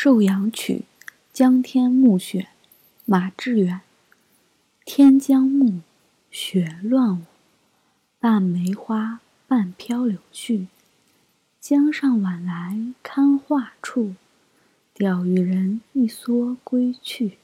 《寿阳曲·江天暮雪》马致远。天将暮，雪乱舞，半梅花，半飘柳絮。江上晚来堪画处，钓鱼人一蓑归去。